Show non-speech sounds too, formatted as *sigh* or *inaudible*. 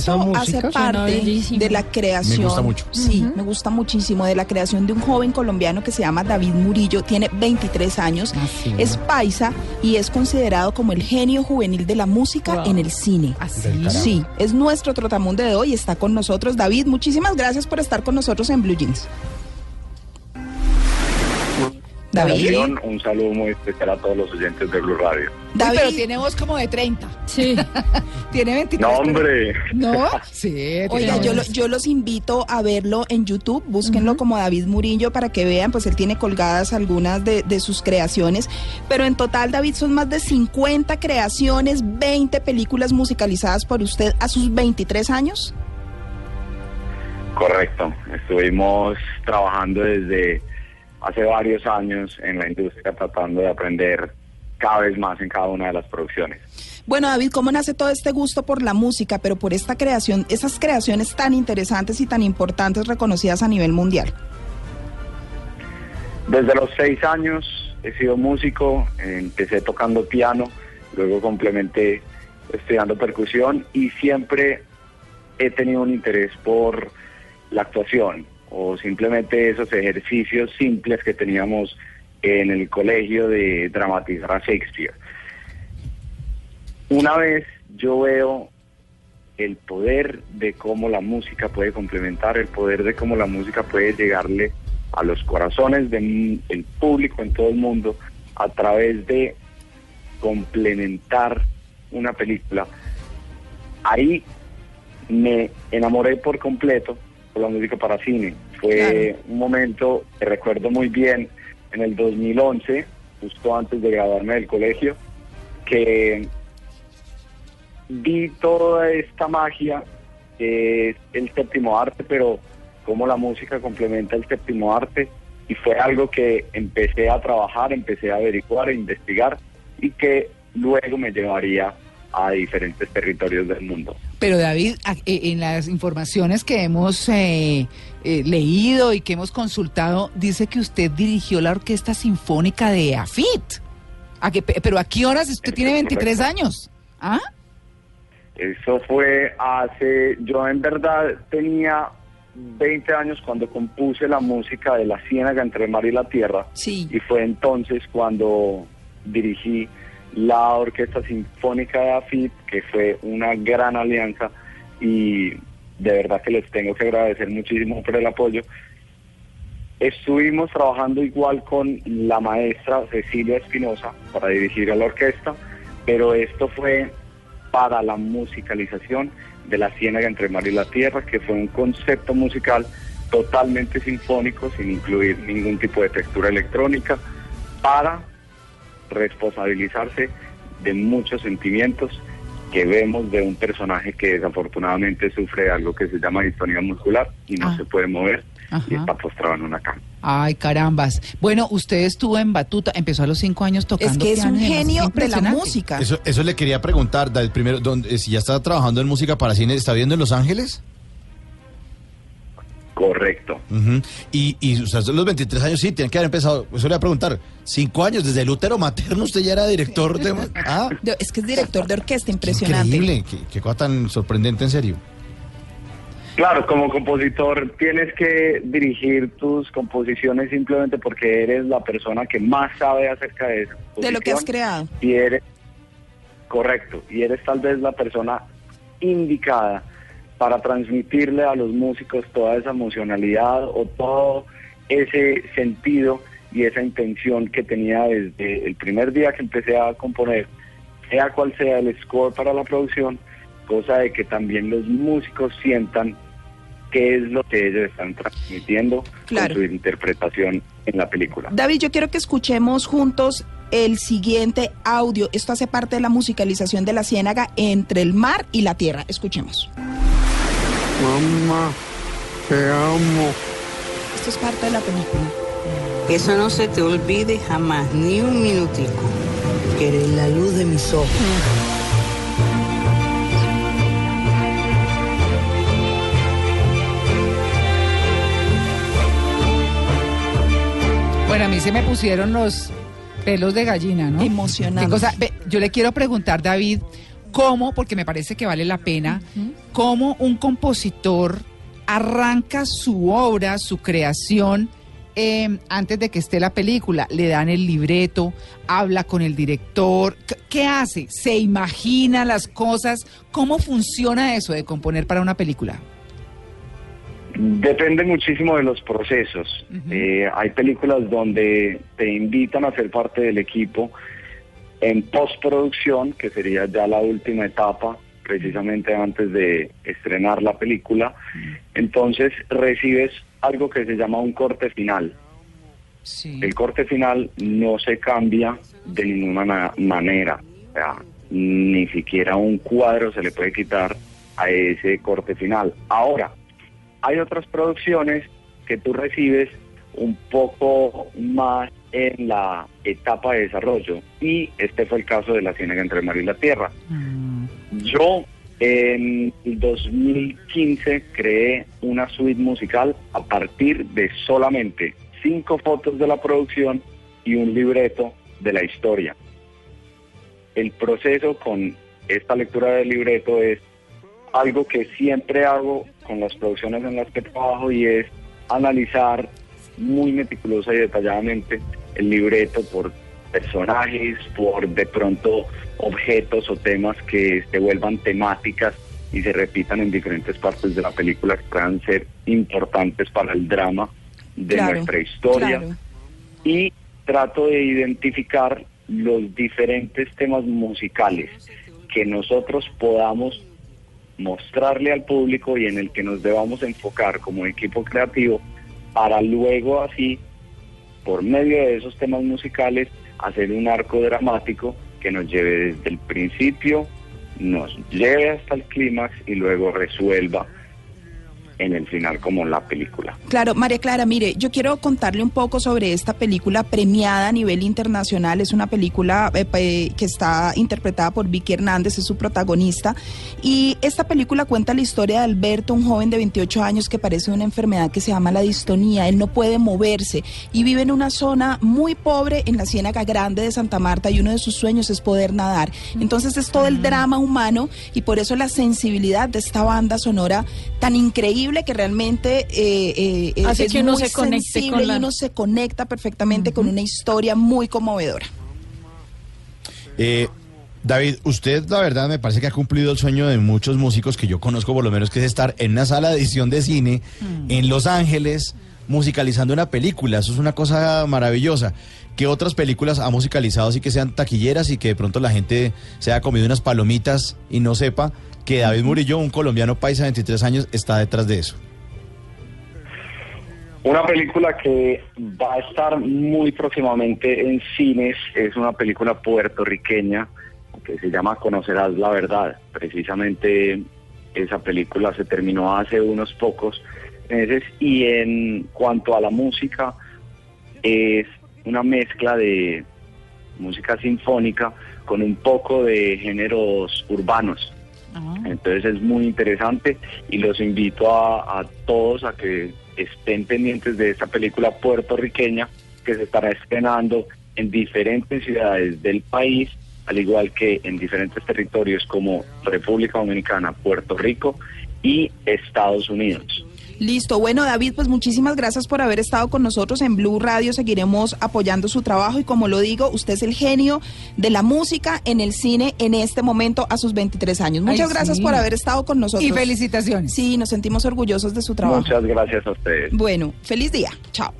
Esto hace parte de la creación. Me gusta mucho. Sí, me gusta muchísimo de la creación de un joven colombiano que se llama David Murillo, tiene 23 años, Ah, es paisa y es considerado como el genio juvenil de la música en el cine. Sí, es nuestro trotamundo de hoy, está con nosotros. David, muchísimas gracias por estar con nosotros en Blue Jeans. David. Un saludo muy especial a todos los oyentes de Blue Radio. David, pero tiene voz como de 30. Sí. *laughs* Tiene 23. No, hombre. ¿No? *laughs* Sí. *laughs* Oiga, lo- yo los invito a verlo en YouTube, búsquenlo como David Murillo para que vean, pues él tiene colgadas algunas de, de sus creaciones, pero en total, David, son más de 50 creaciones, 20 películas musicalizadas por usted a sus 23 años. Correcto. Estuvimos trabajando desde hace varios años en la industria tratando de aprender cada vez más en cada una de las producciones. Bueno, David, ¿cómo nace todo este gusto por la música, pero por esta creación, esas creaciones tan interesantes y tan importantes reconocidas a nivel mundial? Desde los seis años he sido músico, empecé tocando piano, luego complementé estudiando percusión y siempre he tenido un interés por la actuación o simplemente esos ejercicios simples que teníamos en el colegio de dramatizar a Shakespeare. Una vez yo veo el poder de cómo la música puede complementar, el poder de cómo la música puede llegarle a los corazones del público en todo el mundo a través de complementar una película. Ahí me enamoré por completo por la música para cine. Fue un momento que recuerdo muy bien en el 2011, justo antes de graduarme del colegio, que vi toda esta magia que es el séptimo arte, pero cómo la música complementa el séptimo arte y fue algo que empecé a trabajar, empecé a averiguar, a investigar y que luego me llevaría a diferentes territorios del mundo. Pero David, eh, en las informaciones que hemos eh, eh, leído y que hemos consultado, dice que usted dirigió la Orquesta Sinfónica de AFIT. ¿A qué, pe- pero ¿a qué horas usted tiene es 23 correcto. años? ¿Ah? Eso fue hace, yo en verdad tenía 20 años cuando compuse la música de La Ciénaga entre el mar y la tierra. Sí. Y fue entonces cuando dirigí la Orquesta Sinfónica de AFIT, que fue una gran alianza y de verdad que les tengo que agradecer muchísimo por el apoyo. Estuvimos trabajando igual con la maestra Cecilia Espinosa para dirigir a la orquesta, pero esto fue para la musicalización de la Ciénaga entre mar y la tierra, que fue un concepto musical totalmente sinfónico, sin incluir ningún tipo de textura electrónica, para responsabilizarse de muchos sentimientos que vemos de un personaje que desafortunadamente sufre algo que se llama distonía muscular y no Ah. se puede mover y Ajá. está postrado en una cama. Ay, carambas. Bueno, usted estuvo en Batuta, empezó a los cinco años tocando Es que es un y genio de la música. Eso, eso le quería preguntar, del primero, ¿dónde- si ya está trabajando en música para cine, ¿está viendo en Los Ángeles? Correcto. Y, y los 23 años sí, tiene que haber empezado, eso le voy a preguntar, cinco años, desde el útero materno usted ya era director de... *laughs* Ah, Es que es director de orquesta, impresionante. increíble, qué, qué cosa tan sorprendente, en serio. Claro, como compositor tienes que dirigir tus composiciones simplemente porque eres la persona que más sabe acerca de eso. De lo que has creado. Y eres, correcto, y eres tal vez la persona indicada para transmitirle a los músicos toda esa emocionalidad o todo ese sentido y esa intención que tenía desde el primer día que empecé a componer, sea cual sea el score para la producción, cosa de que también los músicos sientan qué es lo que ellos están transmitiendo Claro. con su interpretación en la película. David, yo quiero que escuchemos juntos el siguiente audio. Esto hace parte de la musicalización de la ciénaga entre el mar y la tierra. Escuchemos. Mamá, te amo. Esto es parte de la película. Eso no se te olvide jamás, ni un minutico. Que eres la luz de mis ojos. Bueno, a mí se me pusieron los pelos de gallina, ¿no? Emocionante. Yo le quiero preguntar, David, cómo, porque me parece que vale la pena, cómo un compositor arranca su obra, su creación, eh, antes de que esté la película. Le dan el libreto, habla con el director. ¿Qué- ¿Qué hace? ¿Se imagina las cosas? ¿Cómo funciona eso de componer para una película? Depende muchísimo de los procesos. Eh, hay películas donde te invitan a ser parte del equipo en postproducción, que sería ya la última etapa, precisamente antes de estrenar la película. Entonces recibes algo que se llama un corte final. Sí. El corte final no se cambia de ninguna ma- manera. O sea, ni siquiera un cuadro se le puede quitar a ese corte final. Ahora, hay otras producciones que tú recibes un poco más en la etapa de desarrollo y este fue el caso de la Ciénaga entre el mar y la tierra. Mm, Yo en el 2015 creé una suite musical a partir de solamente cinco fotos de la producción y un libreto de la historia. El proceso con esta lectura del libreto es algo que siempre hago con las producciones en las que trabajo y es analizar muy meticulosa y detalladamente el libreto por personajes, por de pronto objetos o temas que se vuelvan temáticas y se repitan en diferentes partes de la película que puedan ser importantes para el drama de Claro, nuestra historia claro. y trato de identificar los diferentes temas musicales que nosotros podamos mostrarle al público y en el que nos debamos enfocar como equipo creativo para luego así, por medio de esos temas musicales, hacer un arco dramático que nos lleve desde el principio, nos lleve hasta el clímax y luego resuelva en el final como la película. Claro, María Clara, mire, yo quiero contarle un poco sobre esta película premiada a nivel internacional. Es una película eh, que está interpretada por Vicky Hernández, es su protagonista. Y esta película cuenta la historia de Alberto, un joven de 28 años que padece una enfermedad que se llama la distonía. Él no puede moverse y vive en una zona muy pobre en la Ciénaga Grande de Santa Marta y uno de sus sueños es poder nadar. Entonces es todo el drama humano y por eso la sensibilidad de esta banda sonora tan increíble que realmente eh, eh, eh, Hace es que uno muy se conecte sensible con la- y uno se conecta perfectamente con una historia muy conmovedora. Eh, David, usted la verdad me parece que ha cumplido el sueño de muchos músicos que yo conozco por lo menos, que es estar en una sala de edición de cine en Los Ángeles musicalizando una película. Eso es una cosa maravillosa. ¿Qué otras películas ha musicalizado así que sean taquilleras y que de pronto la gente se haya comido unas palomitas y no sepa que David Murillo, un colombiano paisa de 23 años, está detrás de eso? Una película que va a estar muy próximamente en cines es una película puertorriqueña que se llama Conocerás la Verdad. Precisamente esa película se terminó hace unos pocos meses y en cuanto a la música es una mezcla de música sinfónica con un poco de géneros urbanos. Entonces es muy interesante y los invito a, a todos a que estén pendientes de esta película puertorriqueña que se estará estrenando en diferentes ciudades del país, al igual que en diferentes territorios como República Dominicana, Puerto Rico y Estados Unidos. Listo, bueno David, pues muchísimas gracias por haber estado con nosotros en Blue Radio, seguiremos apoyando su trabajo y como lo digo, usted es el genio de la música en el cine en este momento a sus 23 años. Muchas Ay, gracias sí. por haber estado con nosotros. Y felicitaciones. Sí, nos sentimos orgullosos de su trabajo. Muchas gracias a ustedes. Bueno, feliz día. Chao.